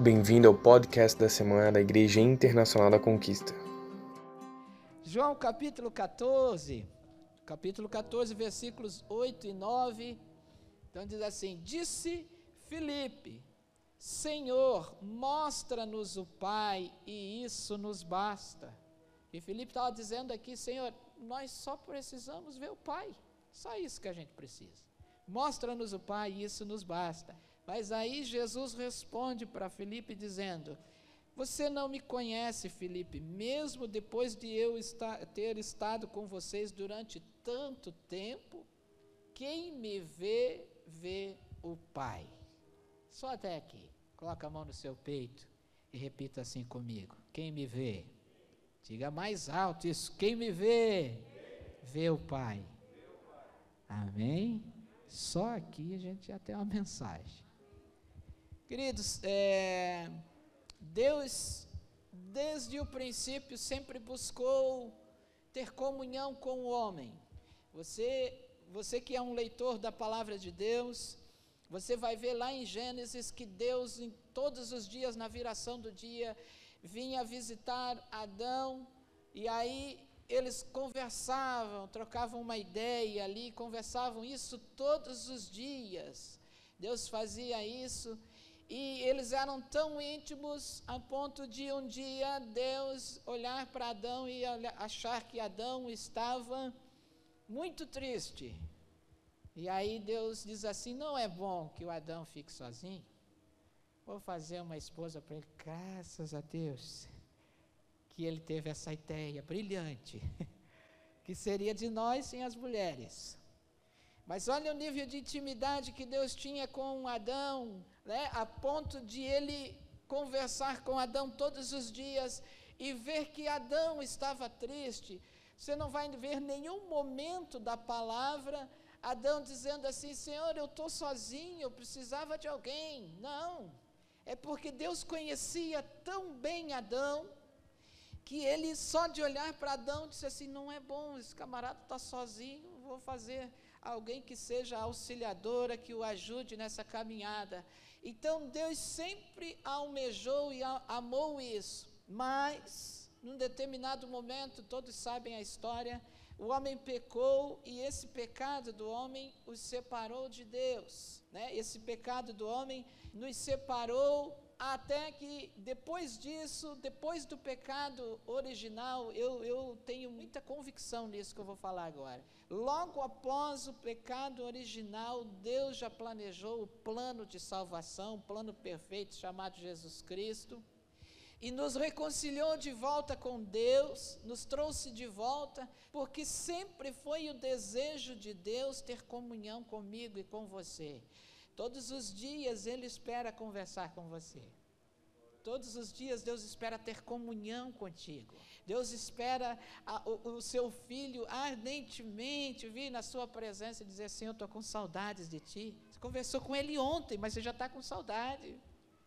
Bem-vindo ao podcast da semana da Igreja Internacional da Conquista. João capítulo 14, capítulo 14, versículos 8 e 9. Então diz assim: Disse Filipe, Senhor, mostra-nos o Pai e isso nos basta. E Filipe estava dizendo aqui, Senhor, nós só precisamos ver o Pai, só isso que a gente precisa. Mostra-nos o Pai e isso nos basta. Mas aí Jesus responde para Filipe dizendo: Você não me conhece, Filipe, mesmo depois de eu estar, ter estado com vocês durante tanto tempo, quem me vê, vê o Pai. Só até aqui. Coloca a mão no seu peito e repita assim comigo: Quem me vê? Diga mais alto isso: Quem me vê, vê o Pai. Amém? Só aqui a gente já tem uma mensagem. Queridos, é, Deus, desde o princípio, sempre buscou ter comunhão com o homem. Você, você que é um leitor da palavra de Deus, você vai ver lá em Gênesis que Deus, em todos os dias, na viração do dia, vinha visitar Adão, e aí eles conversavam, trocavam uma ideia ali, conversavam isso todos os dias. Deus fazia isso e eles eram tão íntimos a ponto de um dia Deus olhar para Adão e achar que Adão estava muito triste. E aí Deus diz assim: não é bom que o Adão fique sozinho. Vou fazer uma esposa para ele, graças a Deus, que ele teve essa ideia brilhante, que seria de nós sem as mulheres. Mas olha o nível de intimidade que Deus tinha com Adão, né, a ponto de ele conversar com Adão todos os dias e ver que Adão estava triste. Você não vai ver nenhum momento da palavra Adão dizendo assim: Senhor, eu estou sozinho, eu precisava de alguém. Não. É porque Deus conhecia tão bem Adão que ele só de olhar para Adão disse assim: não é bom, esse camarada está sozinho, vou fazer alguém que seja auxiliadora, que o ajude nessa caminhada. Então Deus sempre almejou e amou isso, mas num determinado momento, todos sabem a história, o homem pecou e esse pecado do homem os separou de Deus. Né? Esse pecado do homem nos separou até que depois disso, depois do pecado original, eu, eu tenho muita convicção nisso que eu vou falar agora. Logo após o pecado original, Deus já planejou o plano de salvação, o plano perfeito chamado Jesus Cristo, e nos reconciliou de volta com Deus, nos trouxe de volta, porque sempre foi o desejo de Deus ter comunhão comigo e com você. Todos os dias Ele espera conversar com você. Todos os dias Deus espera ter comunhão contigo. Deus espera a, o, o, seu filho ardentemente vir na sua presença e dizer assim: Eu estou com saudades de ti. Você conversou com ele ontem, mas você já está com saudade.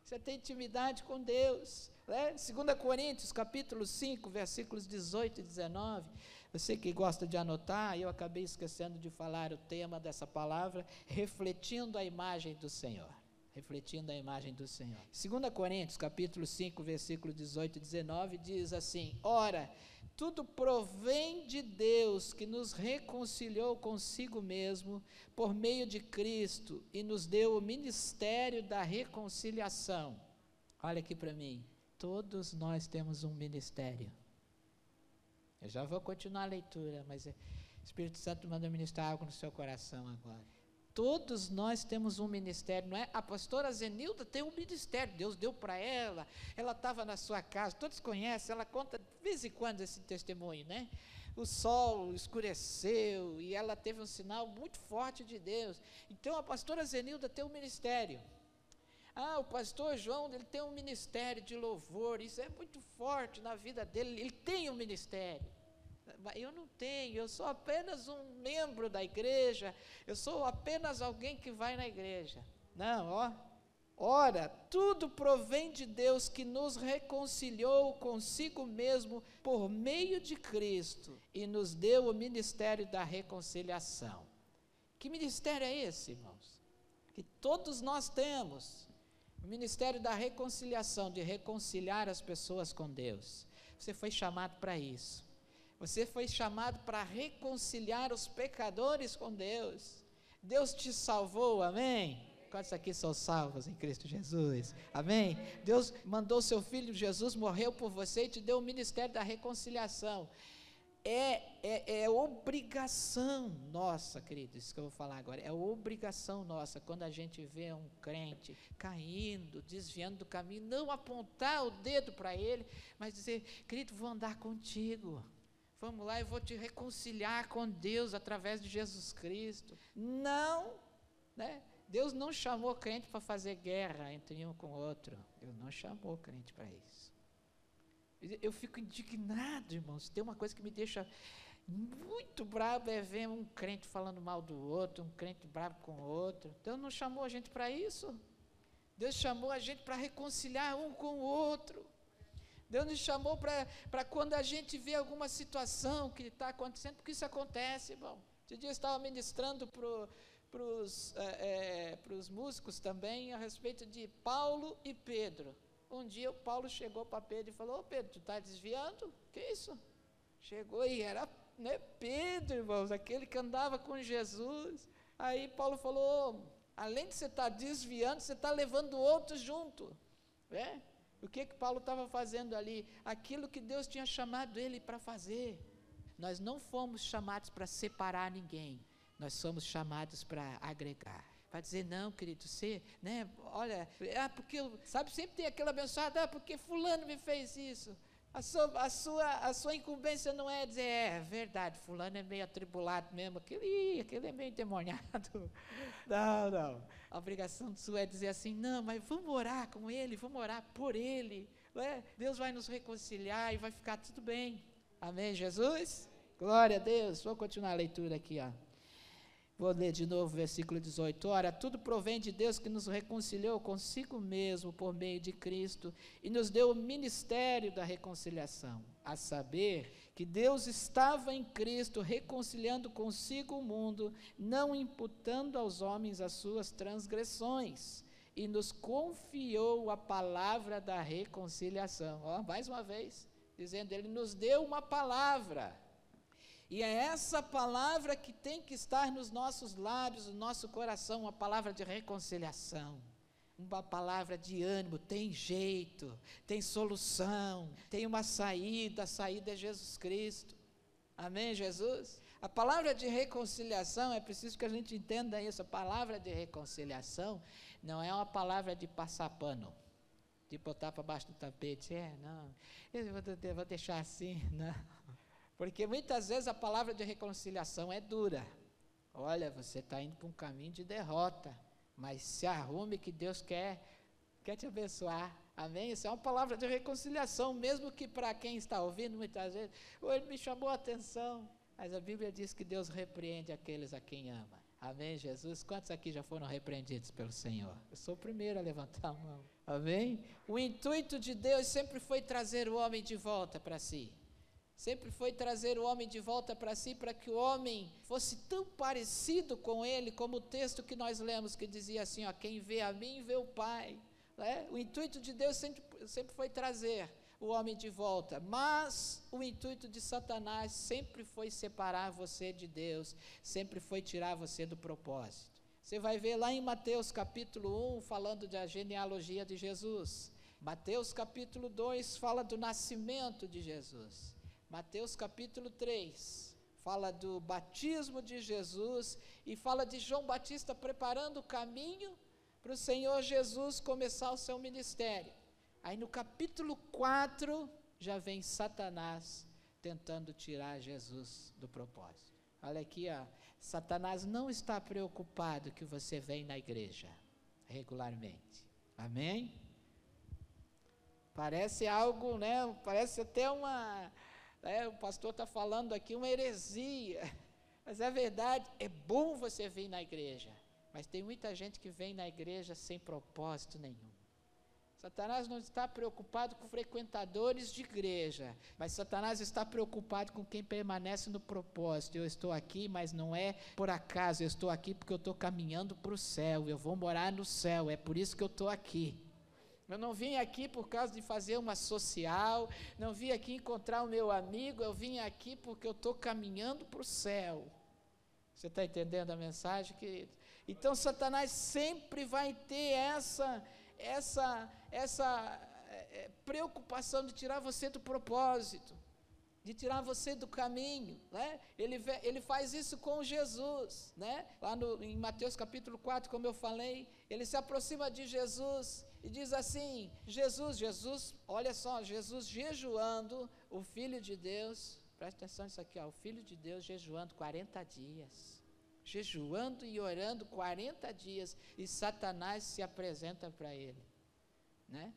Você tem intimidade com Deus. Né? 2 Coríntios, capítulo 5, versículos 18 e 19. Você que gosta de anotar, eu acabei esquecendo de falar o tema dessa palavra, refletindo a imagem do Senhor. Refletindo a imagem do Senhor. 2 Coríntios, capítulo 5, versículo 18 e 19, diz assim: Ora, tudo provém de Deus que nos reconciliou consigo mesmo por meio de Cristo e nos deu o ministério da reconciliação. Olha aqui para mim. Todos nós temos um ministério. Eu já vou continuar a leitura, mas o Espírito Santo manda ministrar algo no seu coração agora. Todos nós temos um ministério, não é? A pastora Zenilda tem um ministério, Deus deu para ela, ela estava na sua casa, todos conhecem, ela conta de vez em quando esse testemunho, né? O sol escureceu e ela teve um sinal muito forte de Deus. Então a pastora Zenilda tem um ministério. Ah, o pastor João, ele tem um ministério de louvor, isso é muito forte na vida dele, ele tem um ministério. Eu não tenho, eu sou apenas um membro da igreja, eu sou apenas alguém que vai na igreja. Não, ó. Ora, tudo provém de Deus que nos reconciliou consigo mesmo por meio de Cristo e nos deu o ministério da reconciliação. Que ministério é esse, irmãos? Que todos nós temos O ministério da reconciliação, de reconciliar as pessoas com Deus. Você foi chamado para isso. Você foi chamado para reconciliar os pecadores com Deus. Deus te salvou, amém? Quantos aqui são salvos em Cristo Jesus? Amém? Deus mandou seu filho Jesus, morreu por você e te deu o ministério da reconciliação. É, é, é obrigação nossa, querido, isso que eu vou falar agora, é obrigação nossa, quando a gente vê um crente caindo, desviando do caminho, não apontar o dedo para ele, mas dizer, querido, vou andar contigo. Vamos lá, eu vou te reconciliar com Deus através de Jesus Cristo. Não, né? Deus não chamou crente para fazer guerra entre um com o outro. Ele não chamou crente para isso. Eu fico indignado, irmãos. Tem uma coisa que me deixa muito bravo é ver um crente falando mal do outro, um crente bravo com o outro. Deus não chamou a gente para isso. Deus chamou a gente para reconciliar um com o outro. Deus nos chamou para quando a gente vê alguma situação que está acontecendo, porque isso acontece, irmão. Esse dia eu estava ministrando para os é, é, músicos também a respeito de Paulo e Pedro. Um dia o Paulo chegou para Pedro e falou: Pedro, tu está desviando? Que isso? Chegou e era né, Pedro, irmãos, aquele que andava com Jesus. Aí Paulo falou: além de você estar tá desviando, você está levando outros junto. Né? O que que Paulo estava fazendo ali? Aquilo que Deus tinha chamado ele para fazer. Nós não fomos chamados para separar ninguém. Nós somos chamados para agregar. Para dizer, não, querido, você, né, olha, ah, porque, sabe, sempre tem aquele abençoado, ah, porque fulano me fez isso. A sua, a, sua, a sua incumbência não é dizer, é, é verdade, fulano é meio atribulado mesmo, aquele, aquele é meio endemoniado. Não, não. A obrigação sua é dizer assim, não, mas vamos orar com ele, vamos orar por ele. É? Deus vai nos reconciliar e vai ficar tudo bem. Amém, Jesus? Glória a Deus. Vou continuar a leitura aqui, ó. Vou ler de novo o versículo 18. Ora, tudo provém de Deus que nos reconciliou consigo mesmo por meio de Cristo e nos deu o ministério da reconciliação, a saber que Deus estava em Cristo reconciliando consigo o mundo, não imputando aos homens as suas transgressões, e nos confiou a palavra da reconciliação. Ó, mais uma vez, dizendo, ele nos deu uma palavra e é essa palavra que tem que estar nos nossos lábios, no nosso coração, uma palavra de reconciliação, uma palavra de ânimo, tem jeito, tem solução, tem uma saída, a saída é Jesus Cristo. Amém, Jesus? A palavra de reconciliação, é preciso que a gente entenda isso, a palavra de reconciliação não é uma palavra de passar pano, de botar para baixo do tapete, é, não, eu vou deixar assim, não. Porque muitas vezes a palavra de reconciliação é dura. Olha, você está indo para um caminho de derrota, mas se arrume que Deus quer, quer te abençoar. Amém? Isso é uma palavra de reconciliação, mesmo que para quem está ouvindo muitas vezes, oh, ele me chamou a atenção. Mas a Bíblia diz que Deus repreende aqueles a quem ama. Amém, Jesus? Quantos aqui já foram repreendidos pelo Senhor? Eu sou o primeiro a levantar a mão. Amém? O intuito de Deus sempre foi trazer o homem de volta para si sempre foi trazer o homem de volta para si, para que o homem fosse tão parecido com ele, como o texto que nós lemos, que dizia assim: ó, quem vê a mim, vê o Pai. Né? O intuito de Deus sempre, sempre foi trazer o homem de volta, mas o intuito de Satanás sempre foi separar você de Deus, sempre foi tirar você do propósito. Você vai ver lá em Mateus capítulo 1, falando da genealogia de Jesus. Mateus capítulo 2 fala do nascimento de Jesus. Mateus capítulo 3 fala do batismo de Jesus e fala de João Batista preparando o caminho para o Senhor Jesus começar o seu ministério. Aí no capítulo 4 já vem Satanás tentando tirar Jesus do propósito. Olha aqui, ó, Satanás não está preocupado que você vem na igreja regularmente. Amém? Parece algo, né? Parece até uma é, o pastor está falando aqui uma heresia. Mas é verdade, é bom você vir na igreja. Mas tem muita gente que vem na igreja sem propósito nenhum. Satanás não está preocupado com frequentadores de igreja, mas Satanás está preocupado com quem permanece no propósito. Eu estou aqui, mas não é por acaso, eu estou aqui porque eu estou caminhando para o céu, eu vou morar no céu, é por isso que eu estou aqui. Eu não vim aqui por causa de fazer uma social, não vim aqui encontrar o meu amigo, eu vim aqui porque eu estou caminhando para o céu. Você está entendendo a mensagem, querido? Então Satanás sempre vai ter essa, essa, essa é, preocupação de tirar você do propósito de tirar você do caminho, né? Ele, ele faz isso com Jesus, né? Lá no, em Mateus capítulo 4, como eu falei, ele se aproxima de Jesus e diz assim: Jesus, Jesus, olha só, Jesus jejuando, o Filho de Deus, presta atenção nisso aqui, ó, o Filho de Deus jejuando 40 dias. Jejuando e orando 40 dias, e Satanás se apresenta para ele, né?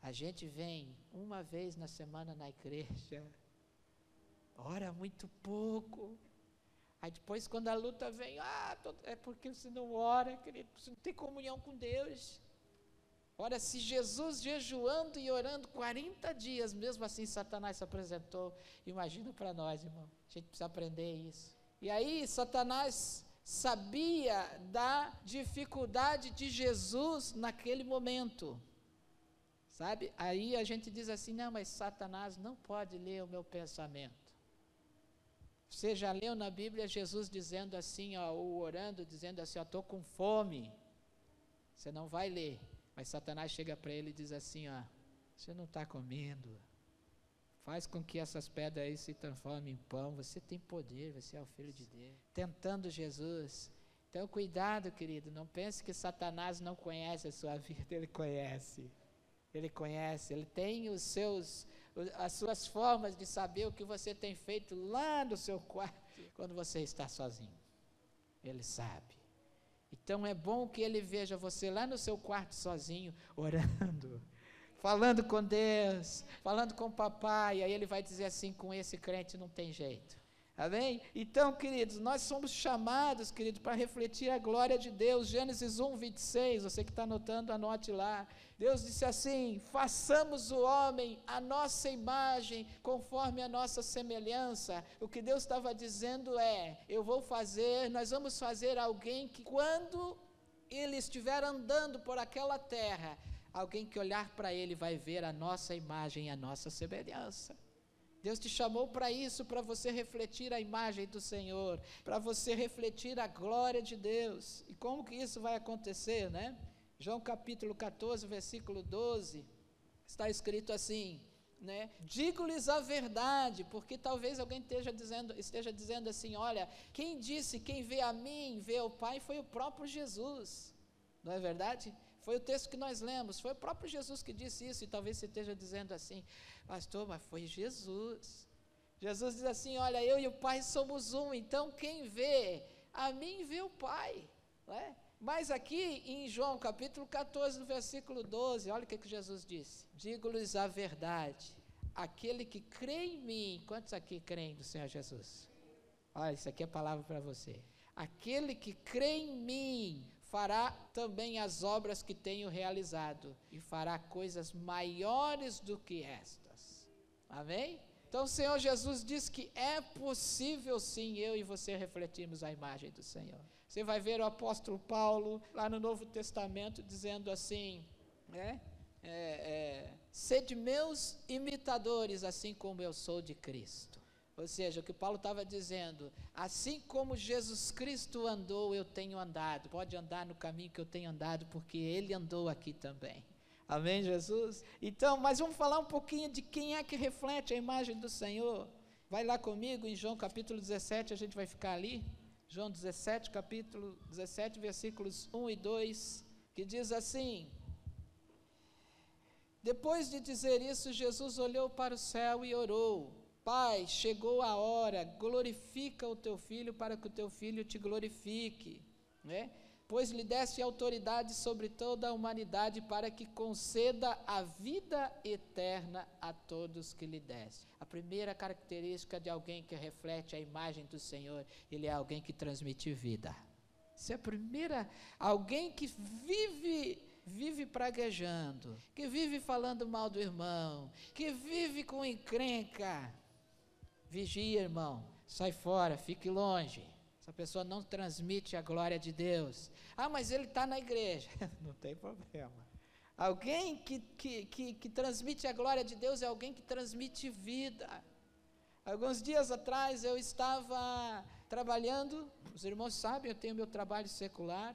A gente vem uma vez na semana na igreja, ora muito pouco. Aí depois, quando a luta vem, ah, é porque você não ora, querido, você não tem comunhão com Deus. Ora, se Jesus jejuando e orando 40 dias, mesmo assim Satanás se apresentou, imagina para nós, irmão, a gente precisa aprender isso. E aí, Satanás sabia da dificuldade de Jesus naquele momento. Sabe? Aí a gente diz assim: não, mas Satanás não pode ler o meu pensamento. Você já leu na Bíblia Jesus dizendo assim, ó, ou orando, dizendo assim: estou com fome. Você não vai ler. Mas Satanás chega para ele e diz assim: ó, você não está comendo. Faz com que essas pedras aí se transformem em pão. Você tem poder, você é o filho de Deus. Tentando Jesus. Então, cuidado, querido. Não pense que Satanás não conhece a sua vida, ele conhece. Ele conhece, ele tem os seus, as suas formas de saber o que você tem feito lá no seu quarto quando você está sozinho. Ele sabe. Então é bom que ele veja você lá no seu quarto sozinho, orando, falando com Deus, falando com o papai. Aí ele vai dizer assim: com esse crente não tem jeito. Amém? Então, queridos, nós somos chamados, queridos, para refletir a glória de Deus. Gênesis 1, 26, você que está anotando, anote lá. Deus disse assim: façamos o homem a nossa imagem, conforme a nossa semelhança. O que Deus estava dizendo é: eu vou fazer, nós vamos fazer alguém que, quando ele estiver andando por aquela terra, alguém que olhar para ele vai ver a nossa imagem, a nossa semelhança. Deus te chamou para isso, para você refletir a imagem do Senhor, para você refletir a glória de Deus. E como que isso vai acontecer, né? João capítulo 14, versículo 12, está escrito assim, né? Digo-lhes a verdade, porque talvez alguém esteja dizendo, esteja dizendo assim, olha, quem disse, quem vê a mim, vê o Pai, foi o próprio Jesus. Não é verdade? Foi o texto que nós lemos, foi o próprio Jesus que disse isso, e talvez você esteja dizendo assim, pastor, mas foi Jesus. Jesus diz assim: Olha, eu e o Pai somos um, então quem vê a mim vê o Pai. É? Mas aqui em João capítulo 14, no versículo 12, olha o que, que Jesus disse: Digo-lhes a verdade, aquele que crê em mim, quantos aqui creem do Senhor Jesus? Olha, isso aqui é palavra para você. Aquele que crê em mim fará também as obras que tenho realizado e fará coisas maiores do que estas. Amém? Então o Senhor Jesus diz que é possível sim eu e você refletirmos a imagem do Senhor. Você vai ver o apóstolo Paulo lá no Novo Testamento dizendo assim, né? É, é, sede meus imitadores, assim como eu sou de Cristo. Ou seja, o que Paulo estava dizendo, assim como Jesus Cristo andou, eu tenho andado. Pode andar no caminho que eu tenho andado, porque Ele andou aqui também. Amém, Jesus? Então, mas vamos falar um pouquinho de quem é que reflete a imagem do Senhor. Vai lá comigo em João capítulo 17, a gente vai ficar ali. João 17, capítulo 17, versículos 1 e 2, que diz assim: Depois de dizer isso, Jesus olhou para o céu e orou: Pai, chegou a hora, glorifica o teu filho para que o teu filho te glorifique, né? pois lhe deste autoridade sobre toda a humanidade para que conceda a vida eterna a todos que lhe deste. A primeira característica de alguém que reflete a imagem do Senhor, ele é alguém que transmite vida. Isso é a primeira, alguém que vive vive praguejando, que vive falando mal do irmão, que vive com encrenca. Vigia, irmão, sai fora, fique longe. Essa pessoa não transmite a glória de Deus. Ah, mas ele está na igreja. não tem problema. Alguém que, que, que, que transmite a glória de Deus é alguém que transmite vida. Alguns dias atrás eu estava trabalhando, os irmãos sabem, eu tenho meu trabalho secular,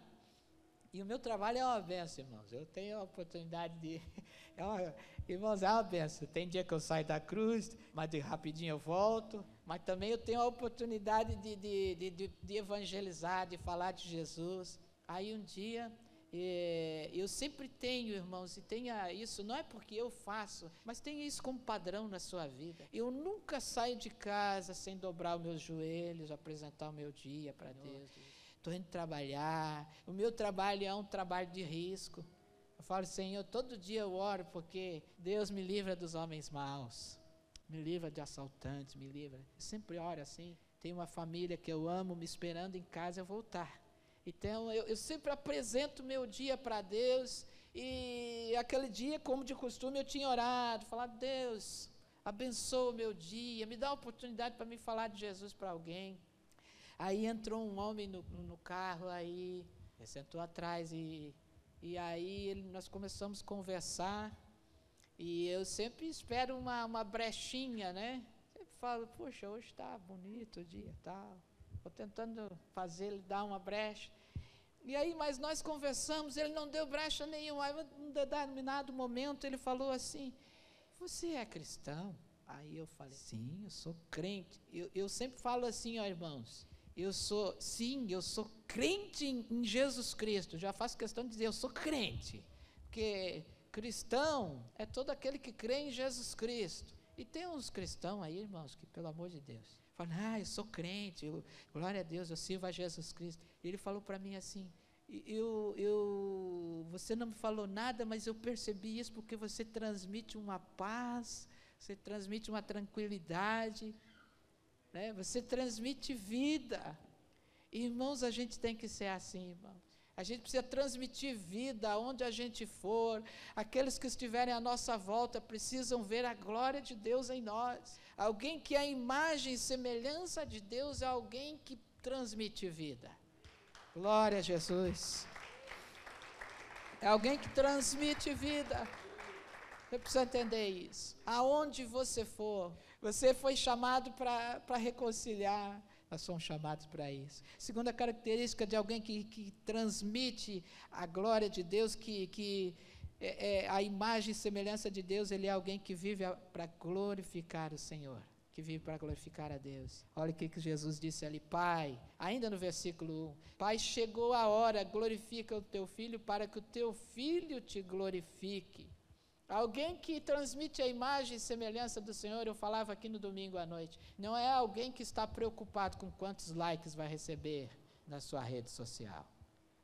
e o meu trabalho é uma benção, irmãos. Eu tenho a oportunidade de. É uma, irmãos, é uma benção. Tem dia que eu saio da cruz, mas de rapidinho eu volto. Mas também eu tenho a oportunidade de, de, de, de evangelizar, de falar de Jesus. Aí um dia é, eu sempre tenho, irmãos, e tenha isso, não é porque eu faço, mas tenha isso como padrão na sua vida. Eu nunca saio de casa sem dobrar os meus joelhos, apresentar o meu dia para Deus. Estou indo trabalhar, o meu trabalho é um trabalho de risco. Eu falo, Senhor, todo dia eu oro porque Deus me livra dos homens maus, me livra de assaltantes, me livra. Eu sempre oro assim. Tem uma família que eu amo me esperando em casa eu voltar. Então, eu, eu sempre apresento meu dia para Deus. E aquele dia, como de costume, eu tinha orado, falado, Deus, abençoa o meu dia, me dá a oportunidade para me falar de Jesus para alguém. Aí entrou um homem no, no carro, aí sentou atrás e, e aí nós começamos a conversar. E eu sempre espero uma, uma brechinha, né? Sempre falo, poxa, hoje está bonito o dia tal. Estou tentando fazer ele dar uma brecha. E aí, mas nós conversamos, ele não deu brecha nenhuma. Aí, em determinado momento, ele falou assim: Você é cristão? Aí eu falei: Sim, eu sou crente. Eu, eu sempre falo assim, ó irmãos. Eu sou, sim, eu sou crente em, Jesus Cristo. Já faço questão de dizer, eu sou crente. Porque cristão é todo aquele que crê em Jesus Cristo. E tem uns cristãos aí, irmãos, que pelo amor de Deus, falam, ah, eu sou crente, eu, glória a Deus, eu sirvo a Jesus Cristo. E ele falou para mim assim, eu, eu, você não me falou nada, mas eu percebi isso porque você transmite uma paz, você transmite uma tranquilidade, né? você transmite vida. Irmãos, a gente tem que ser assim, irmãos. A gente precisa transmitir vida aonde a gente for. Aqueles que estiverem à nossa volta precisam ver a glória de Deus em nós. Alguém que é a imagem e semelhança de Deus é alguém que transmite vida. Glória a Jesus. É alguém que transmite vida. Você precisa entender isso. Aonde você for, você foi chamado para reconciliar. Nós somos chamados para isso. Segunda característica de alguém que, que transmite a glória de Deus, que, que é, é, a imagem e semelhança de Deus, ele é alguém que vive para glorificar o Senhor, que vive para glorificar a Deus. Olha o que, que Jesus disse ali, Pai, ainda no versículo 1, Pai, chegou a hora, glorifica o teu filho para que o teu filho te glorifique. Alguém que transmite a imagem e semelhança do Senhor, eu falava aqui no domingo à noite, não é alguém que está preocupado com quantos likes vai receber na sua rede social.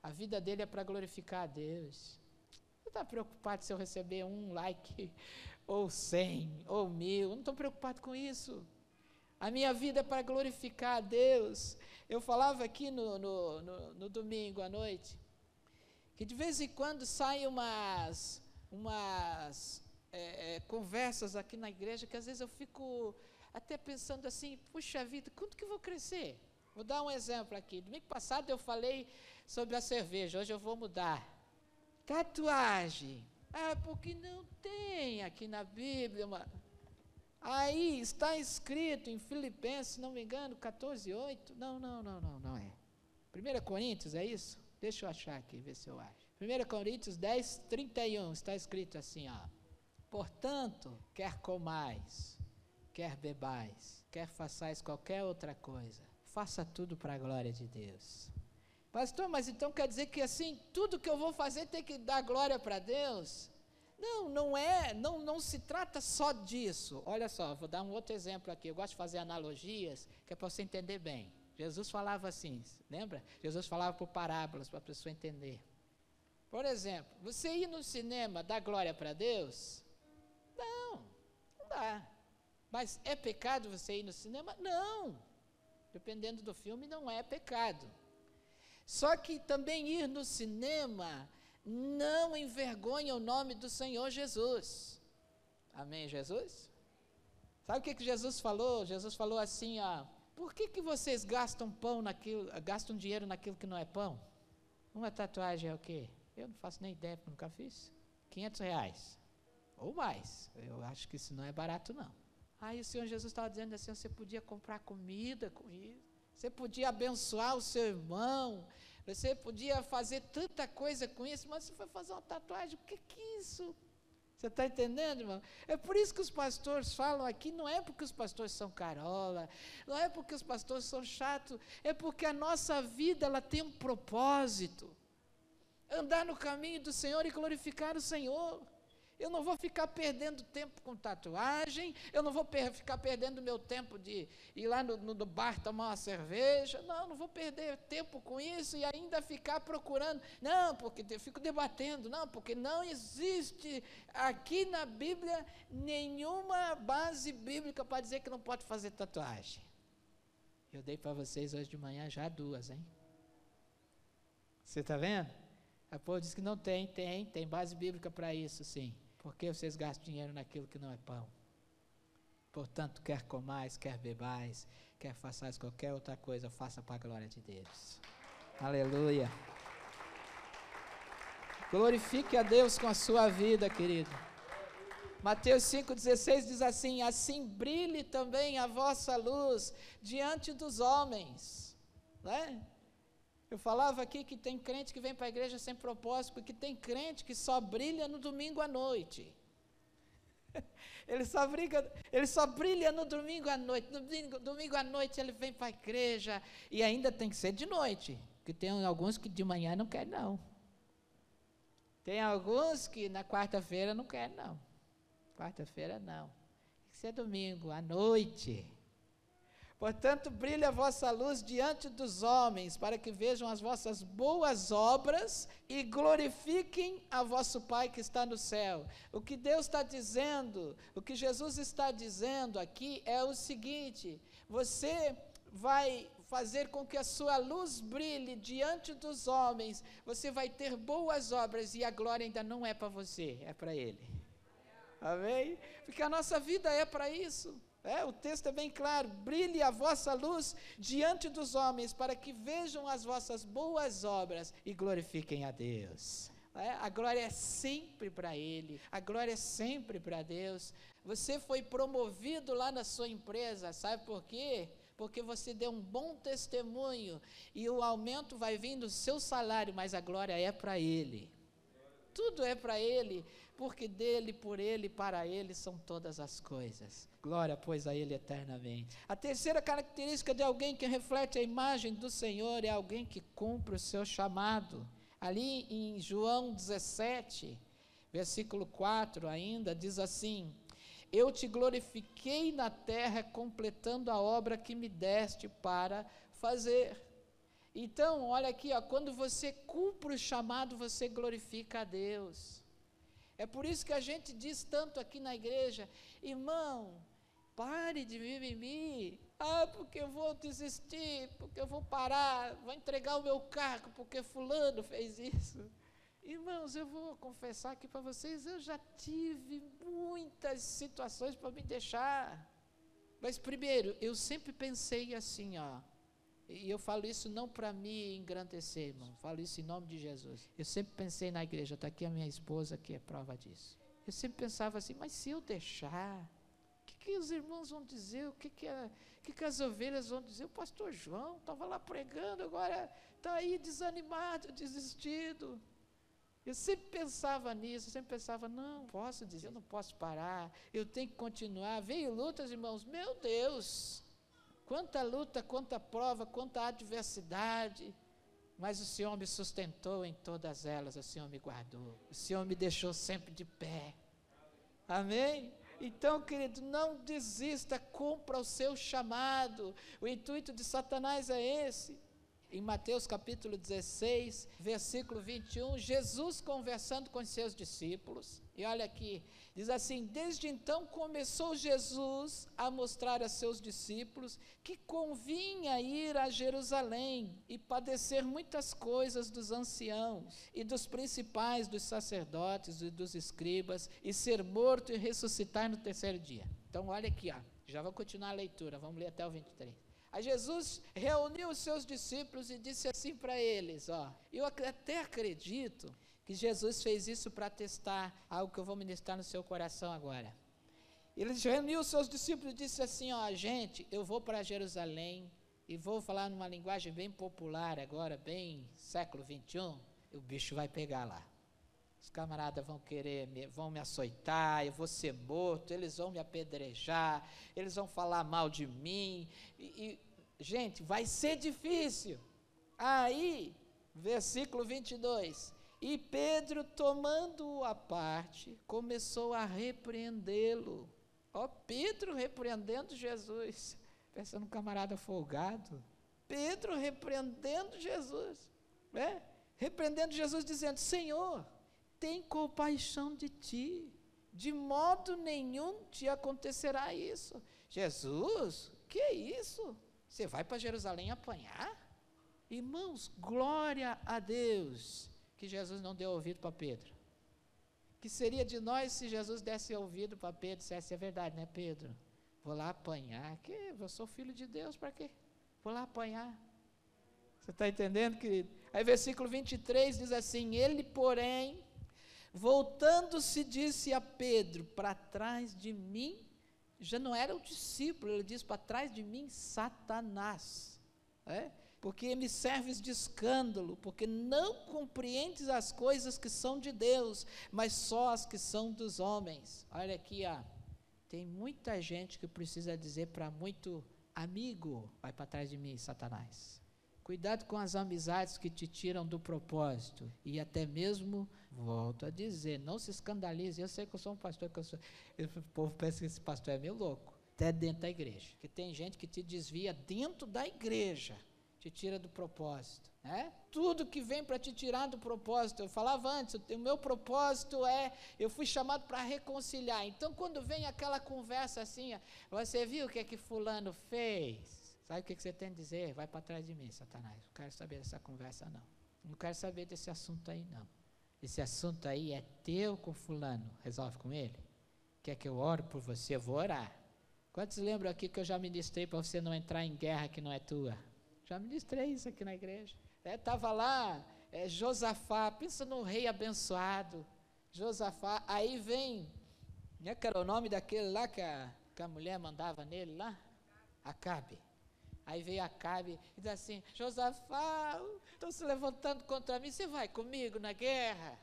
A vida dele é para glorificar a Deus. Não está preocupado se eu receber um like, ou cem, ou mil. Não estou preocupado com isso. A minha vida é para glorificar a Deus. Eu falava aqui no, no, no, no domingo à noite, que de vez em quando saem umas umas é, é, conversas aqui na igreja que às vezes eu fico até pensando assim, puxa vida, quanto que eu vou crescer? Vou dar um exemplo aqui. Domingo passado eu falei sobre a cerveja, hoje eu vou mudar. Tatuagem. Ah, porque não tem aqui na Bíblia uma. Aí está escrito em Filipenses, se não me engano, 14, 8. Não, não, não, não, não é. 1 Coríntios, é isso? Deixa eu achar aqui, ver se eu acho. 1 Coríntios 10, 31, está escrito assim, ó. Portanto, quer comais, quer bebais, quer façais qualquer outra coisa, faça tudo para a glória de Deus. Pastor, mas então quer dizer que assim, tudo que eu vou fazer tem que dar glória para Deus? Não, não é, não, não se trata só disso. Olha só, vou dar um outro exemplo aqui. Eu gosto de fazer analogias, que é para você entender bem. Jesus falava assim, lembra? Jesus falava por parábolas para a pessoa entender. Por exemplo, você ir no cinema dá glória para Deus? Não, não dá. Mas é pecado você ir no cinema? Não. Dependendo do filme, não é pecado. Só que também ir no cinema não envergonha o nome do Senhor Jesus. Amém, Jesus? Sabe o que, que Jesus falou? Jesus falou assim, ó, por que, que vocês gastam pão naquilo, gastam dinheiro naquilo que não é pão? Uma tatuagem é o quê? Eu não faço nem ideia, nunca fiz. 500 reais. Ou mais. Eu acho que isso não é barato, não. Aí o Senhor Jesus estava dizendo assim: você podia comprar comida com isso, você podia abençoar o seu irmão, você podia fazer tanta coisa com isso, mas você foi fazer uma tatuagem, o que, que é isso? Você está entendendo, irmão? É por isso que os pastores falam aqui, não é porque os pastores são carola, não é porque os pastores são chatos, é porque a nossa vida ela tem um propósito. Andar no caminho do Senhor e glorificar o Senhor. Eu não vou ficar perdendo tempo com tatuagem, eu não vou per ficar perdendo meu tempo de ir lá no, no, bar tomar uma cerveja. Não, não vou perder tempo com isso e ainda ficar procurando. Não, porque eu fico debatendo. Não, porque não existe aqui na Bíblia nenhuma base bíblica para dizer que não pode fazer tatuagem. Eu dei para vocês hoje de manhã já duas, hein? Você está vendo? A povo diz que não tem, tem, tem base bíblica para isso, sim. Por que vocês gastam dinheiro naquilo que não é pão? Portanto, quer comais, quer bebais, quer façais qualquer outra coisa, faça para a glória de Deus. Aleluia. Glorifique a Deus com a sua vida, querido. Mateus 5,16 diz assim: Assim brilhe também a vossa luz diante dos homens. Né? Eu falava aqui que tem crente que vem para a igreja sem propósito, porque tem crente que só brilha no domingo à noite. Ele só, briga, ele só brilha no domingo à noite. No domingo, domingo à noite ele vem para a igreja e ainda tem que ser de noite. Porque tem alguns que de manhã não querem, não. Tem alguns que na quarta-feira não querem, não. Quarta-feira não. Tem que ser domingo, à noite. Portanto, brilhe a vossa luz diante dos homens, para que vejam as vossas boas obras e glorifiquem a vosso Pai que está no céu. O que Deus está dizendo, o que Jesus está dizendo aqui é o seguinte: você vai fazer com que a sua luz brilhe diante dos homens, você vai ter boas obras e a glória ainda não é para você, é para Ele. Amém? Porque a nossa vida é para isso. É, o texto é bem claro: brilhe a vossa luz diante dos homens, para que vejam as vossas boas obras e glorifiquem a Deus. É, a glória é sempre para Ele, a glória é sempre para Deus. Você foi promovido lá na sua empresa, sabe por quê? Porque você deu um bom testemunho e o aumento vai vir do seu salário, mas a glória é para Ele. Tudo é para Ele porque dele, por ele, para ele são todas as coisas. Glória, pois, a ele eternamente. A terceira característica de alguém que reflete a imagem do Senhor é alguém que cumpre o seu chamado. Ali em João 17, versículo 4 ainda, diz assim: Eu te glorifiquei na terra, completando a obra que me deste para fazer. Então, olha aqui, ó, quando você cumpre o chamado, você glorifica a Deus. É por isso que a gente diz tanto aqui na igreja, irmão, pare de mimimi. Ah, porque eu vou desistir, porque eu vou parar, vou entregar o meu cargo, porque fulano fez isso. Irmãos, eu vou confessar aqui para vocês, eu já tive muitas situações para me deixar. Mas primeiro, eu sempre pensei assim, ó, e eu falo isso não para me engrandecer, irmão. Falo isso em nome de Jesus. Eu sempre pensei na igreja, está aqui a minha esposa que é prova disso. Eu sempre pensava assim, mas se eu deixar, o que, que os irmãos vão dizer? O que, que, a, que, que as ovelhas vão dizer? O pastor João estava lá pregando, agora está aí desanimado, desistido. Eu sempre pensava nisso, eu sempre pensava, não posso dizer, eu não posso parar, eu tenho que continuar. Veio lutas, irmãos, meu Deus, Quanta luta, quanta prova, quanta adversidade. Mas o Senhor me sustentou em todas elas, o Senhor me guardou, o Senhor me deixou sempre de pé. Amém? Então, querido, não desista, cumpra o seu chamado. O intuito de Satanás é esse em Mateus capítulo 16, versículo 21, Jesus conversando com seus discípulos. E olha aqui, diz assim: Desde então começou Jesus a mostrar a seus discípulos que convinha ir a Jerusalém e padecer muitas coisas dos anciãos e dos principais dos sacerdotes e dos escribas e ser morto e ressuscitar no terceiro dia. Então, olha aqui, ó, já vou continuar a leitura, vamos ler até o 23. Aí Jesus reuniu os seus discípulos e disse assim para eles: Ó, eu até acredito que Jesus fez isso para testar algo que eu vou ministrar no seu coração agora. Ele reuniu os seus discípulos e disse assim: Ó, gente, eu vou para Jerusalém e vou falar numa linguagem bem popular agora, bem século 21. O bicho vai pegar lá. Os camaradas vão querer, me, vão me açoitar, eu vou ser morto, eles vão me apedrejar, eles vão falar mal de mim. E, e gente, vai ser difícil. Aí, versículo 22. E Pedro, tomando-o à parte, começou a repreendê-lo. Ó, Pedro repreendendo Jesus. Pensando um camarada folgado. Pedro repreendendo Jesus. Né? Repreendendo Jesus, dizendo: Senhor, tem compaixão de ti. De modo nenhum te acontecerá isso. Jesus, que é isso? Você vai para Jerusalém apanhar? Irmãos, glória a Deus que Jesus não deu ouvido para Pedro. Que seria de nós se Jesus desse ouvido para Pedro, dissesse, é verdade, né, Pedro? Vou lá apanhar. Que? Eu sou filho de Deus, para quê? Vou lá apanhar. Você está entendendo, querido? Aí, versículo 23 diz assim: Ele, porém, voltando-se, disse a Pedro: Para trás de mim, já não era o discípulo, ele diz: Para trás de mim, Satanás. É? porque me serves de escândalo, porque não compreendes as coisas que são de Deus, mas só as que são dos homens. Olha aqui, ó. Tem muita gente que precisa dizer para muito amigo, vai para trás de mim, Satanás. Cuidado com as amizades que te tiram do propósito. E até mesmo, volto a dizer, não se escandalize. Eu sei que eu sou um pastor, que eu sou. O povo pensa que esse pastor é meio louco. Até dentro da igreja. Que tem gente que te desvia dentro da igreja te tira do propósito. Né? Tudo que vem para te tirar do propósito, eu falava antes, o meu propósito é, eu fui chamado para reconciliar. Então, quando vem aquela conversa assim, você viu o que é que fulano fez? Sabe o que, você tem a dizer? Vai para trás de mim, Satanás. Não quero saber dessa conversa, não. Não quero saber desse assunto aí, não. Esse assunto aí é teu com fulano. Resolve com ele? Quer que eu ore por você? Eu vou orar. Quantos lembram aqui que eu já ministrei para você não entrar em guerra que não é tua? Já ministrei isso aqui na igreja. Estava é, lá é, Josafá, pensa num rei abençoado. Josafá, aí vem, né, que era o nome daquele lá que a, que a mulher mandava nele lá? Acabe. Aí veio Acabe e diz assim: Josafá, estão se levantando contra mim, você vai comigo na guerra?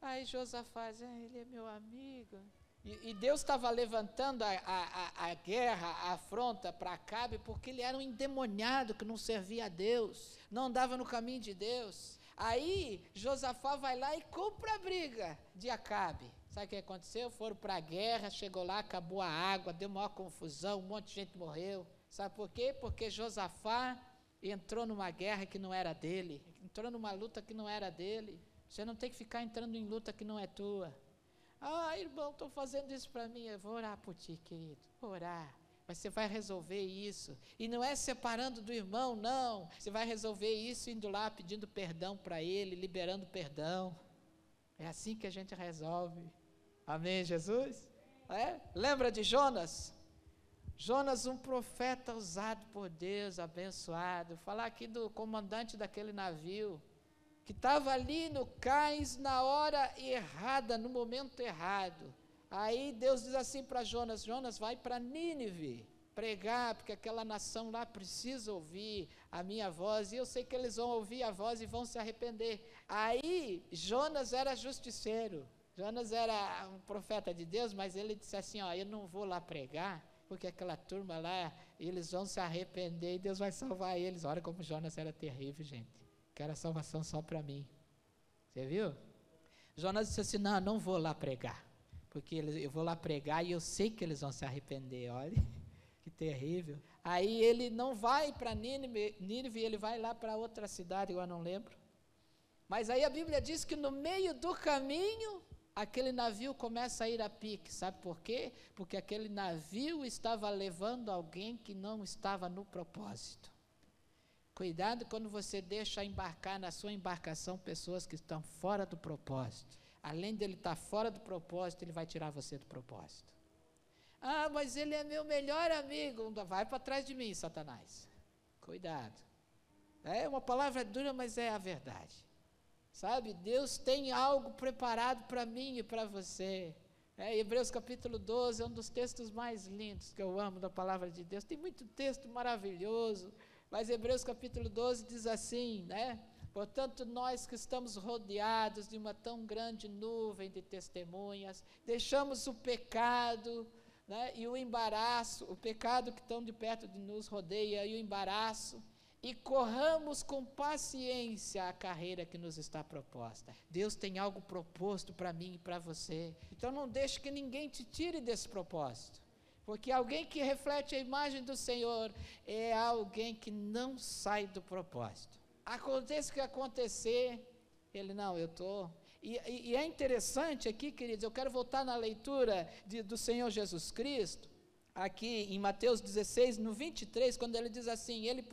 Aí Josafá diz: ah, ele é meu amigo. E, e Deus estava levantando a, a, a, guerra, a afronta para Acabe, porque ele era um endemoniado que não servia a Deus, não andava no caminho de Deus. Aí Josafá vai lá e compra a briga de Acabe. Sabe o que aconteceu? Foram para a guerra, chegou lá, acabou a água, deu maior confusão, um monte de gente morreu. Sabe por quê? Porque Josafá entrou numa guerra que não era dele, entrou numa luta que não era dele. Você não tem que ficar entrando em luta que não é tua. Ah, irmão, estou fazendo isso para mim. Eu vou orar por ti, querido. Vou orar. Mas você vai resolver isso. E não é separando do irmão, não. Você vai resolver isso indo lá pedindo perdão para ele, liberando perdão. É assim que a gente resolve. Amém, Jesus? É? Lembra de Jonas? Jonas, um profeta usado por Deus, abençoado. Falar aqui do comandante daquele navio que estava ali no cais na hora errada, no momento errado. Aí Deus diz assim para Jonas: Jonas, vai para Nínive pregar, porque aquela nação lá precisa ouvir a minha voz, e eu sei que eles vão ouvir a voz e vão se arrepender. Aí Jonas era justiceiro, Jonas era um profeta de Deus, mas ele disse assim: Ó, eu não vou lá pregar, porque aquela turma lá, eles vão se arrepender e Deus vai salvar eles. Olha como Jonas era terrível, gente. Quero a salvação só para mim. Você viu? Jonas disse assim: Não, não vou lá pregar. Porque eu vou lá pregar e eu sei que eles vão se arrepender. Olha, que terrível. Aí ele não vai para Nínive, Nínive, ele vai lá para outra cidade, eu não lembro. Mas aí a Bíblia diz que no meio do caminho, aquele navio começa a ir a pique. Sabe por quê? Porque aquele navio estava levando alguém que não estava no propósito. Cuidado quando você deixa embarcar na sua embarcação pessoas que estão fora do propósito. Além dele estar fora do propósito, ele vai tirar você do propósito. Ah, mas ele é meu melhor amigo. Vai para trás de mim, Satanás. Cuidado. É uma palavra dura, mas é a verdade. Sabe, Deus tem algo preparado para mim e para você. É, Hebreus capítulo 12 é um dos textos mais lindos que eu amo da palavra de Deus. Tem muito texto maravilhoso, mas Hebreus capítulo 12 diz assim, né? Portanto, nós que estamos rodeados de uma tão grande nuvem de testemunhas, deixamos o pecado né, e o embaraço, o pecado que tão de perto de nos rodeia e o embaraço, e corramos com paciência a carreira que nos está proposta. Deus tem algo proposto para mim e para você. Então não deixe que ninguém te tire desse propósito. Porque alguém que reflete a imagem do Senhor é alguém que não sai do propósito. Aconteça o que acontecer, ele não, eu estou. E, e, é interessante aqui, queridos, eu quero voltar na leitura de, do Senhor Jesus Cristo aqui em Mateus 16, no 23, quando ele diz assim: Ele,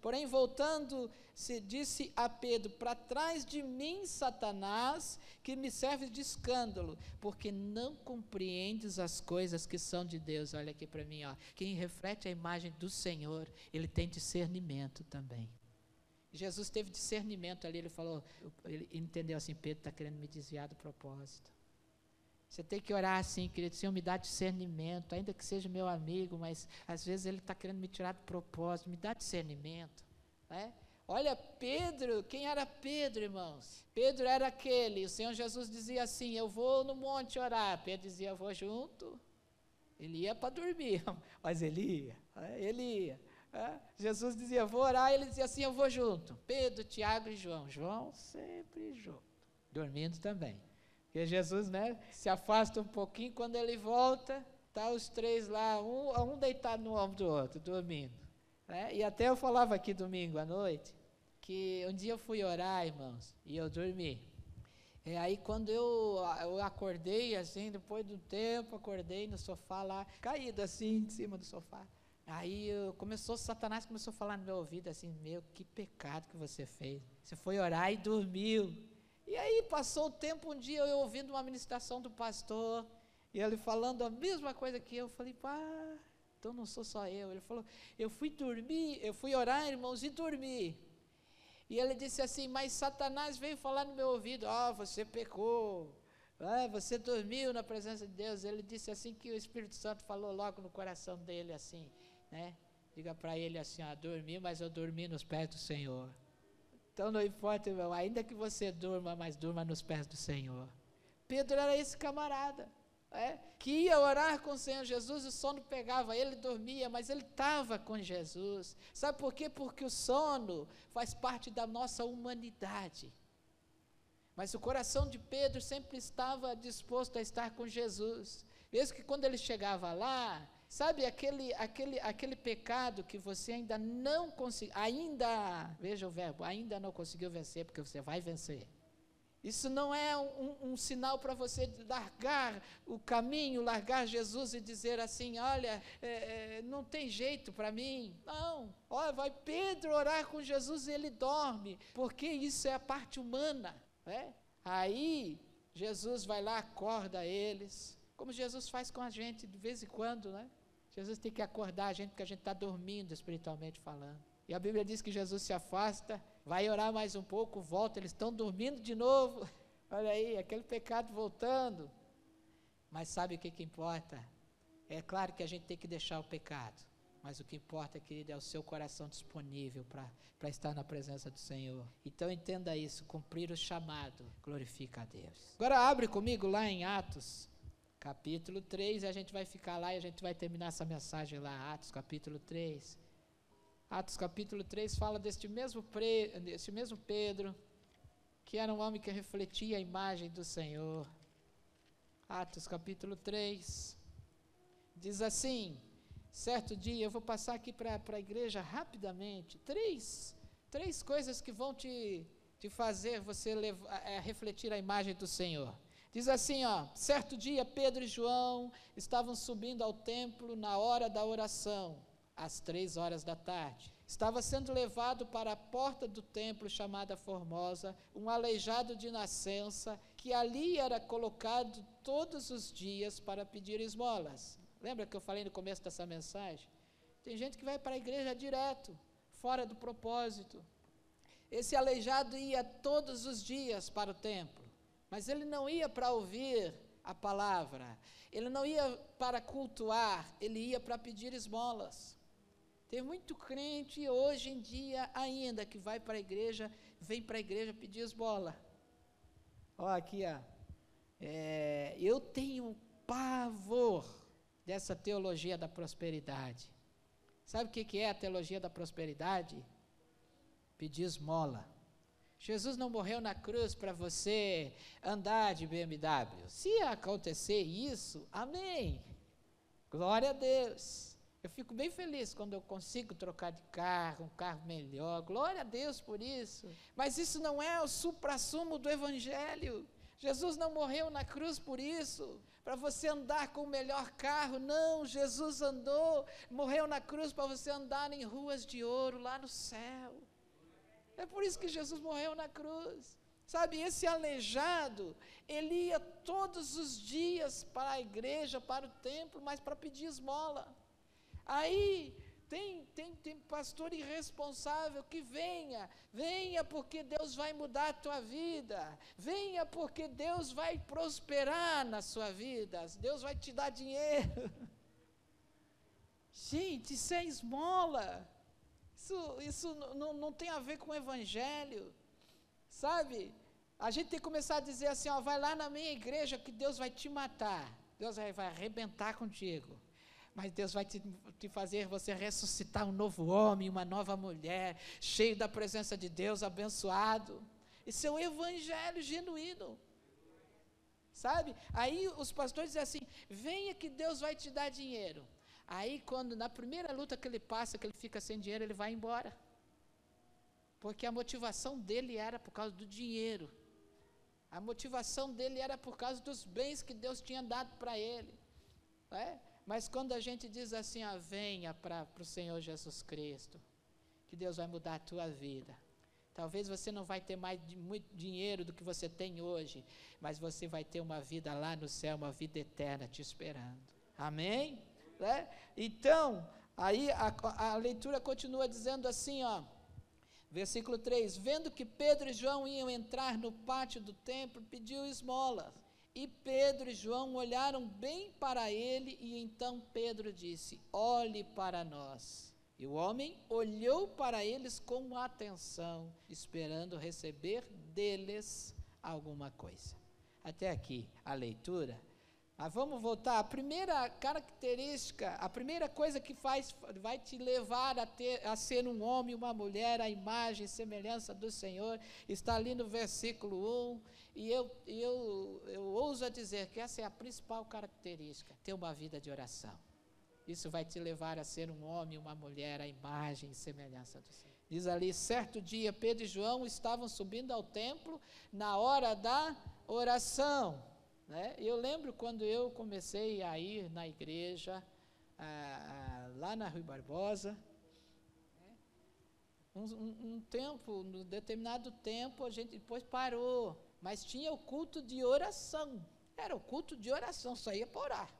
porém, voltando, se disse a Pedro: Para trás de mim, Satanás, que me serve de escândalo, porque não compreendes as coisas que são de Deus. Olha aqui para mim, ó. Quem reflete a imagem do Senhor, ele tem discernimento também. Jesus teve discernimento ali, ele falou, ele entendeu assim: Pedro está querendo me desviar do propósito. Você tem que orar assim, querido, Senhor, me dá discernimento, ainda que seja meu amigo, mas às vezes ele está querendo me tirar do propósito, me dá discernimento. Né? Olha, Pedro, quem era Pedro, irmãos? Pedro era aquele, o Senhor Jesus dizia assim: Eu vou no monte orar. Pedro dizia: Eu vou junto. Ele ia para dormir, mas ele ia, né? ele ia. É? Jesus dizia: Vou orar, ele dizia assim: Eu vou junto. Pedro, Tiago e João. João sempre junto, dormindo também. Porque Jesus, né, se afasta um pouquinho, quando ele volta, tá os três lá, um, um deitado no ombro do outro, dormindo. Né? E até eu falava aqui domingo à noite, que um dia eu fui orar, irmãos, e eu dormi. E aí quando eu, eu acordei, assim, depois do tempo, acordei no sofá lá, caído assim, em cima do sofá. Aí começou, Satanás começou a falar no meu ouvido assim, meu, que pecado que você fez. Você foi orar e dormiu. E aí passou o tempo, um dia eu ouvindo uma ministração do pastor, e ele falando a mesma coisa que eu, eu falei, pá, então não sou só eu. Ele falou, eu fui dormir, eu fui orar, irmãos, e dormi. E ele disse assim, mas Satanás veio falar no meu ouvido, ó, oh, você pecou, ah, você dormiu na presença de Deus. Ele disse assim que o Espírito Santo falou logo no coração dele assim, né? Diga para ele assim, ó, dormi, mas eu dormi nos pés do Senhor. Então não importa, irmão, ainda que você durma, mas durma nos pés do Senhor. Pedro era esse camarada. É, que ia orar com o Senhor Jesus, o sono pegava ele, dormia, mas ele estava com Jesus. Sabe por quê? Porque o sono faz parte da nossa humanidade. Mas o coração de Pedro sempre estava disposto a estar com Jesus. Mesmo que quando ele chegava lá, Sabe aquele, aquele, aquele pecado que você ainda não conseguiu, ainda, veja o verbo, ainda não conseguiu vencer, porque você vai vencer. Isso não é um, um sinal para você largar o caminho, largar Jesus e dizer assim: olha, é, é, não tem jeito para mim. Não, olha, vai Pedro orar com Jesus e ele dorme, porque isso é a parte humana. Né? Aí Jesus vai lá, acorda eles, como Jesus faz com a gente de vez em quando, né? Jesus tem que acordar a gente porque a gente está dormindo espiritualmente falando. E a Bíblia diz que Jesus se afasta, vai orar mais um pouco, volta, eles estão dormindo de novo. Olha aí, aquele pecado voltando. Mas sabe o que, que importa? É claro que a gente tem que deixar o pecado. Mas o que importa, querido, é o seu coração disponível para estar na presença do Senhor. Então entenda isso, cumprir o chamado glorifica a Deus. Agora abre comigo lá em Atos, capítulo 3, e a gente vai ficar lá e a gente vai terminar essa mensagem lá, Atos capítulo 3. Atos capítulo 3 fala deste mesmo, pre, deste mesmo Pedro, que era um homem que refletia a imagem do Senhor. Atos capítulo 3 diz assim: certo dia, eu vou passar aqui para a igreja rapidamente, três, três coisas que vão te, te fazer você levar, é, refletir a imagem do Senhor. Diz assim, ó, certo dia Pedro e João estavam subindo ao templo na hora da oração, às três horas da tarde. Estava sendo levado para a porta do templo chamada Formosa, um aleijado de nascença, que ali era colocado todos os dias para pedir esmolas. Lembra que eu falei no começo dessa mensagem? Tem gente que vai para a igreja direto, fora do propósito. Esse aleijado ia todos os dias para o templo, mas ele não ia para ouvir a palavra, ele não ia para cultuar, ele ia para pedir esmolas. Tem muito crente hoje em dia ainda que vai para a igreja, vem para a igreja pedir esmola. Ó, aqui, ó. É, eu tenho pavor dessa teologia da prosperidade. Sabe o que é a teologia da prosperidade? Pedir esmola. Jesus não morreu na cruz para você andar de BMW. Se acontecer isso, amém. Glória a Deus. Eu fico bem feliz quando eu consigo trocar de carro, um carro melhor. Glória a Deus por isso. Mas isso não é o supra-sumo do Evangelho. Jesus não morreu na cruz por isso, para você andar com o melhor carro. Não, Jesus andou, morreu na cruz para você andar em ruas de ouro lá no céu. É por isso que Jesus morreu na cruz. Sabe, esse aleijado, ele ia todos os dias para a igreja, para o templo, mas para pedir esmola. Aí tem, tem, tem pastor irresponsável que venha, venha porque Deus vai mudar a tua vida, venha porque Deus vai prosperar na sua vida, Deus vai te dar dinheiro. Gente, isso é esmola. Isso, isso não, não tem a ver com o Evangelho, sabe? A gente tem que começar a dizer assim: ó, vai lá na minha igreja que Deus vai te matar, Deus vai, arrebentar contigo. Mas Deus vai te, te, fazer você ressuscitar um novo homem, uma nova mulher, cheio da presença de Deus, abençoado. Isso é o evangelho genuíno. Sabe? Aí os pastores dizem assim: venha que Deus vai te dar dinheiro. Aí, quando na primeira luta que ele passa, que ele fica sem dinheiro, ele vai embora. Porque a motivação dele era por causa do dinheiro. A motivação dele era por causa dos bens que Deus tinha dado para ele. É? Mas quando a gente diz assim, ah, venha para o Senhor Jesus Cristo, que Deus vai mudar a tua vida. Talvez você não vai ter mais muito dinheiro do que você tem hoje, mas você vai ter uma vida lá no céu, uma vida eterna te esperando. Amém? Né? Então, aí a, a leitura continua dizendo assim, ó, versículo 3: Vendo que Pedro e João iam entrar no pátio do templo, pediu esmolas. E Pedro e João olharam bem para ele, e então Pedro disse: Olhe para nós. E o homem olhou para eles com atenção, esperando receber deles alguma coisa. Até aqui a leitura mas vamos voltar. A primeira característica, a primeira coisa que faz, vai te levar a, ter, a ser um homem, uma mulher, a imagem e semelhança do Senhor, está ali no versículo 1. E eu, eu, eu ouso a dizer que essa é a principal característica: ter uma vida de oração. Isso vai te levar a ser um homem, uma mulher, a imagem e semelhança do Senhor. Diz ali: certo dia, Pedro e João estavam subindo ao templo na hora da oração. Né? Eu lembro quando eu comecei a ir na igreja, ah, ah, lá na Rui Barbosa, né? um, um, um, tempo, um determinado tempo, a gente depois parou, mas tinha o culto de oração. Era o culto de oração, só ia para orar.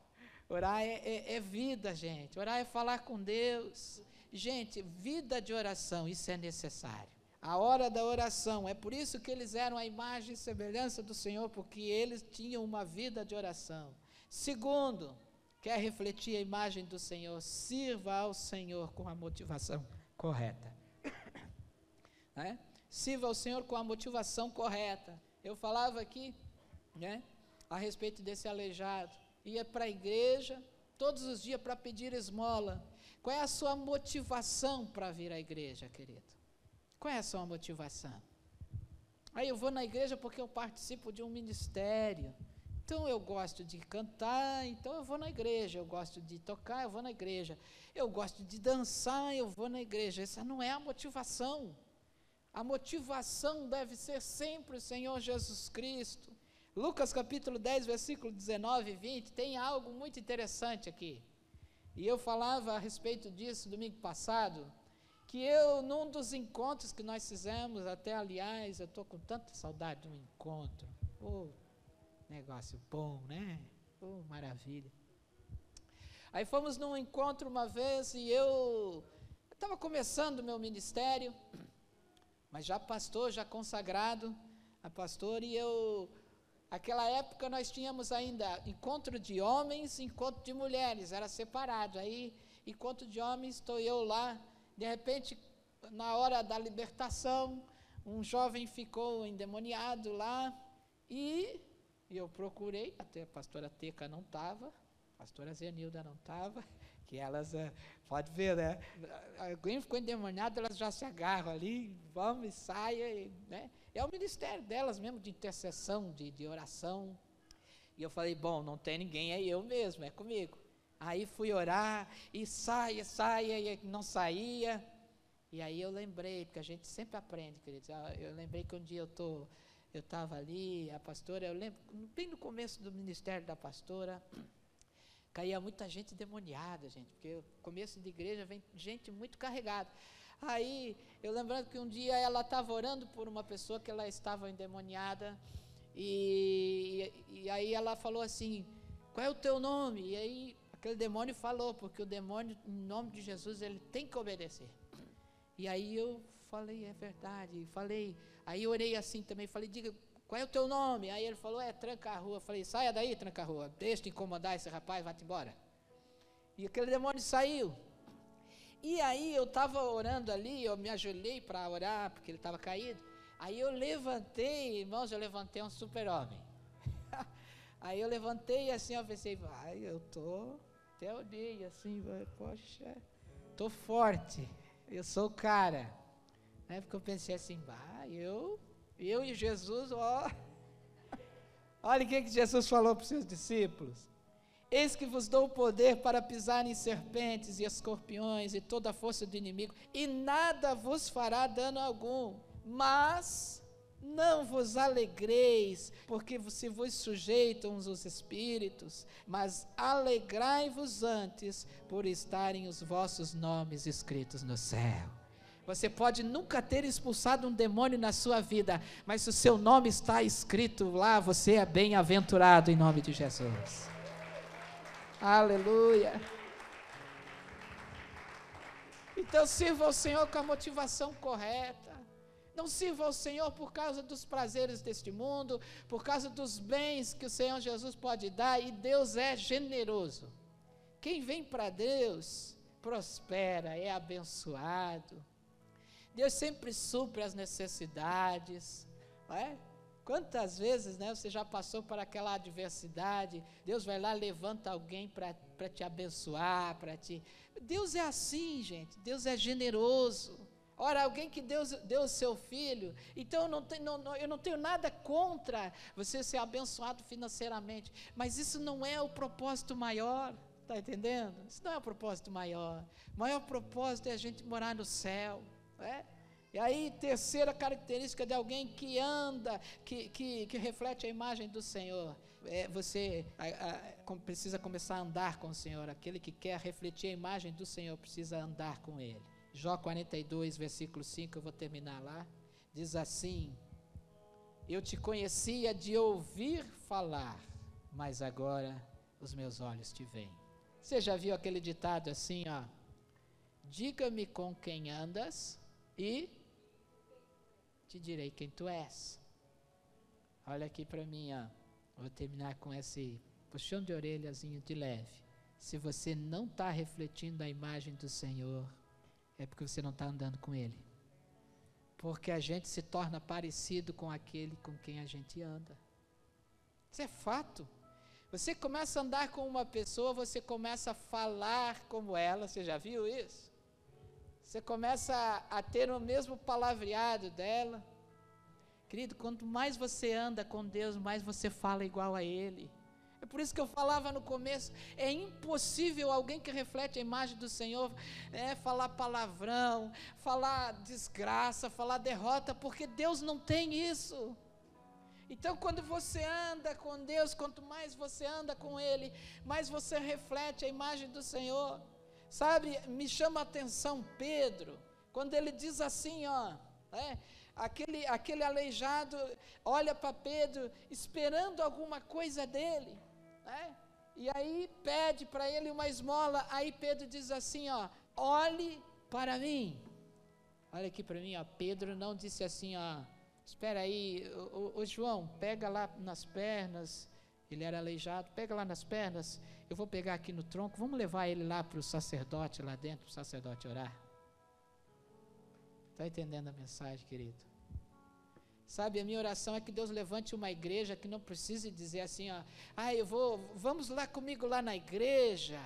Orar é, é, é vida, gente. Orar é falar com Deus. Gente, vida de oração, isso é necessário a hora da oração. É por isso que eles eram a imagem e semelhança do Senhor, porque eles tinham uma vida de oração. Segundo, quer refletir a imagem do Senhor, sirva ao Senhor com a motivação correta. né? Sirva ao Senhor com a motivação correta. Eu falava aqui, né, a respeito desse aleijado. Ia para a igreja todos os dias para pedir esmola. Qual é a sua motivação para vir à igreja, querido? Qual é a sua motivação? Aí eu vou na igreja porque eu participo de um ministério. Então eu gosto de cantar, então eu vou na igreja. Eu gosto de tocar, eu vou na igreja. Eu gosto de dançar, eu vou na igreja. Essa não é a motivação. A motivação deve ser sempre o Senhor Jesus Cristo. Lucas capítulo 10, versículo 19 e 20, tem algo muito interessante aqui. E eu falava a respeito disso domingo passado, que eu, num dos encontros que nós fizemos, até aliás, eu estou com tanta saudade de um encontro. Oh, negócio bom, né? Oh, maravilha. Aí fomos num encontro uma vez e eu estava começando o meu ministério, mas já pastor, já consagrado a pastor, e eu. Aquela época nós tínhamos ainda encontro de homens, encontro de mulheres, era separado. Aí, encontro de homens, estou eu lá, de repente, na hora da libertação, um jovem ficou endemoniado lá, e, e eu procurei, até a pastora Teca não estava, a pastora Zenilda não estava, que elas, uh, pode ver, né? Alguém ficou endemoniado, elas já se agarram ali, vamos e saia, né? É o ministério delas mesmo, de intercessão, de, de oração. E eu falei, bom, não tem ninguém, é eu mesmo, é comigo. Aí fui orar, e saia, saia, e não saía. E aí eu lembrei, porque a gente sempre aprende, queridos. Ah, eu lembrei que um dia eu tô, eu estava ali, a pastora, eu lembro, bem no começo do ministério da pastora, caía muita gente demoniada, gente, porque começo de igreja vem gente muito carregada. Aí, eu lembrando que um dia ela estava orando por uma pessoa que ela estava endemoniada, e, e aí ela falou assim: Qual é o teu nome? E aí aquele demônio falou, porque o demônio, em nome de Jesus, ele tem que obedecer. E aí eu falei: É verdade. Falei, aí eu orei assim também, falei: Diga, qual é o teu nome? Aí ele falou: É, tranca a rua. Falei: Saia daí, tranca a rua, deixa de incomodar esse rapaz, vai-te embora. E aquele demônio saiu. E aí eu estava orando ali, eu me ajoelhei para orar, porque ele estava caído. Aí eu levantei, irmãos, eu levantei um super-homem. aí eu levantei assim, eu pensei, vai, eu tô até o dia, assim, poxa, tô forte, eu sou o cara. Né? Porque eu pensei assim, vai, eu, eu e Jesus, ó. Olha o que, que Jesus falou para os seus discípulos. Eis que vos dou o poder para pisar em serpentes e escorpiões e toda a força do inimigo, e nada vos fará dano algum. Mas não vos alegreis, porque se vos sujeitam os espíritos, mas alegrai-vos antes por estarem os vossos nomes escritos no céu. Você pode nunca ter expulsado um demônio na sua vida, mas se o seu nome está escrito lá, você é bem-aventurado em nome de Jesus. Aleluia. Então sirva ao Senhor com a motivação correta. Não sirva ao Senhor por causa dos prazeres deste mundo, por causa dos bens que o Senhor Jesus pode dar, e Deus é generoso. Quem vem para Deus prospera, é abençoado. Deus sempre supre as necessidades, não é? Quantas vezes né, você já passou por aquela adversidade? Deus vai lá, levanta alguém para te abençoar, para te. Deus é assim, gente. Deus é generoso. Ora, alguém que Deus deu o seu filho, então eu não, tenho, não, não, eu não tenho nada contra você ser abençoado financeiramente, mas isso não é o propósito maior, está entendendo? Isso não é o propósito maior. O maior propósito é a gente morar no céu, é? E aí, terceira característica de alguém que anda, que, que, que reflete a imagem do Senhor. É, você a, a, precisa começar a andar com o Senhor. Aquele que quer refletir a imagem do Senhor precisa andar com Ele. Jó 42, versículo 5, eu vou terminar lá. Diz assim: Eu te conhecia de ouvir falar, mas agora os meus olhos te veem. Você já viu aquele ditado assim, ó? Diga-me com quem andas e te direi quem tu és. Olha aqui para mim, ó. Vou terminar com esse puxão de orelhazinho de leve. Se você não está refletindo a imagem do Senhor, é porque você não está andando com Ele. Porque a gente se torna parecido com aquele com quem a gente anda. Isso é fato. Você começa a andar com uma pessoa, você começa a falar como ela. Você já viu isso? Você começa a, a ter o mesmo palavreado dela. Querido, quanto mais você anda com Deus, mais você fala igual a Ele. Por isso que eu falava no começo: é impossível alguém que reflete a imagem do Senhor é, falar palavrão, falar desgraça, falar derrota, porque Deus não tem isso. Então, quando você anda com Deus, quanto mais você anda com Ele, mais você reflete a imagem do Senhor. Sabe, me chama a atenção Pedro, quando ele diz assim, ó, é, aquele, aquele aleijado olha para Pedro esperando alguma coisa dele, né? e aí pede para ele uma esmola, aí Pedro diz assim, ó, olhe para mim. Olha aqui para mim, ó, Pedro não disse assim, ó, espera aí, ô, ô, João, pega lá nas pernas, ele era aleijado, pega lá nas pernas, eu vou pegar aqui no tronco, vamos levar ele lá para o sacerdote, lá dentro, para o sacerdote orar. Está entendendo a mensagem, querido? Sabe, a minha oração é que Deus levante uma igreja que não precise dizer assim, ó, ah, eu vou, vamos lá comigo lá na igreja,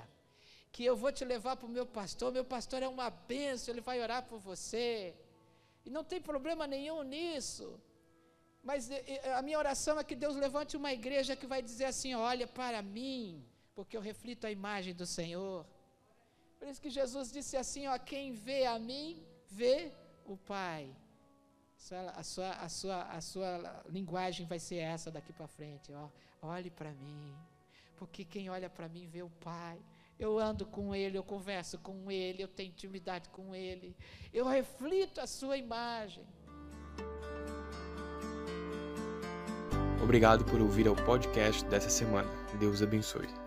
que eu vou te levar para o meu pastor, meu pastor é uma bênção, ele vai orar por você. E não tem problema nenhum nisso. Mas a minha oração é que Deus levante uma igreja que vai dizer assim: olha para mim, porque eu reflito a imagem do Senhor. Por isso que Jesus disse assim: ó, quem vê a mim, vê o Pai. A sua, a sua, a sua linguagem vai ser essa daqui para frente. Ó, olhe para mim, porque quem olha para mim vê o Pai. Eu ando com Ele, eu converso com Ele, eu tenho intimidade com Ele. Eu reflito a sua imagem. Obrigado por ouvir o podcast dessa semana. Deus abençoe.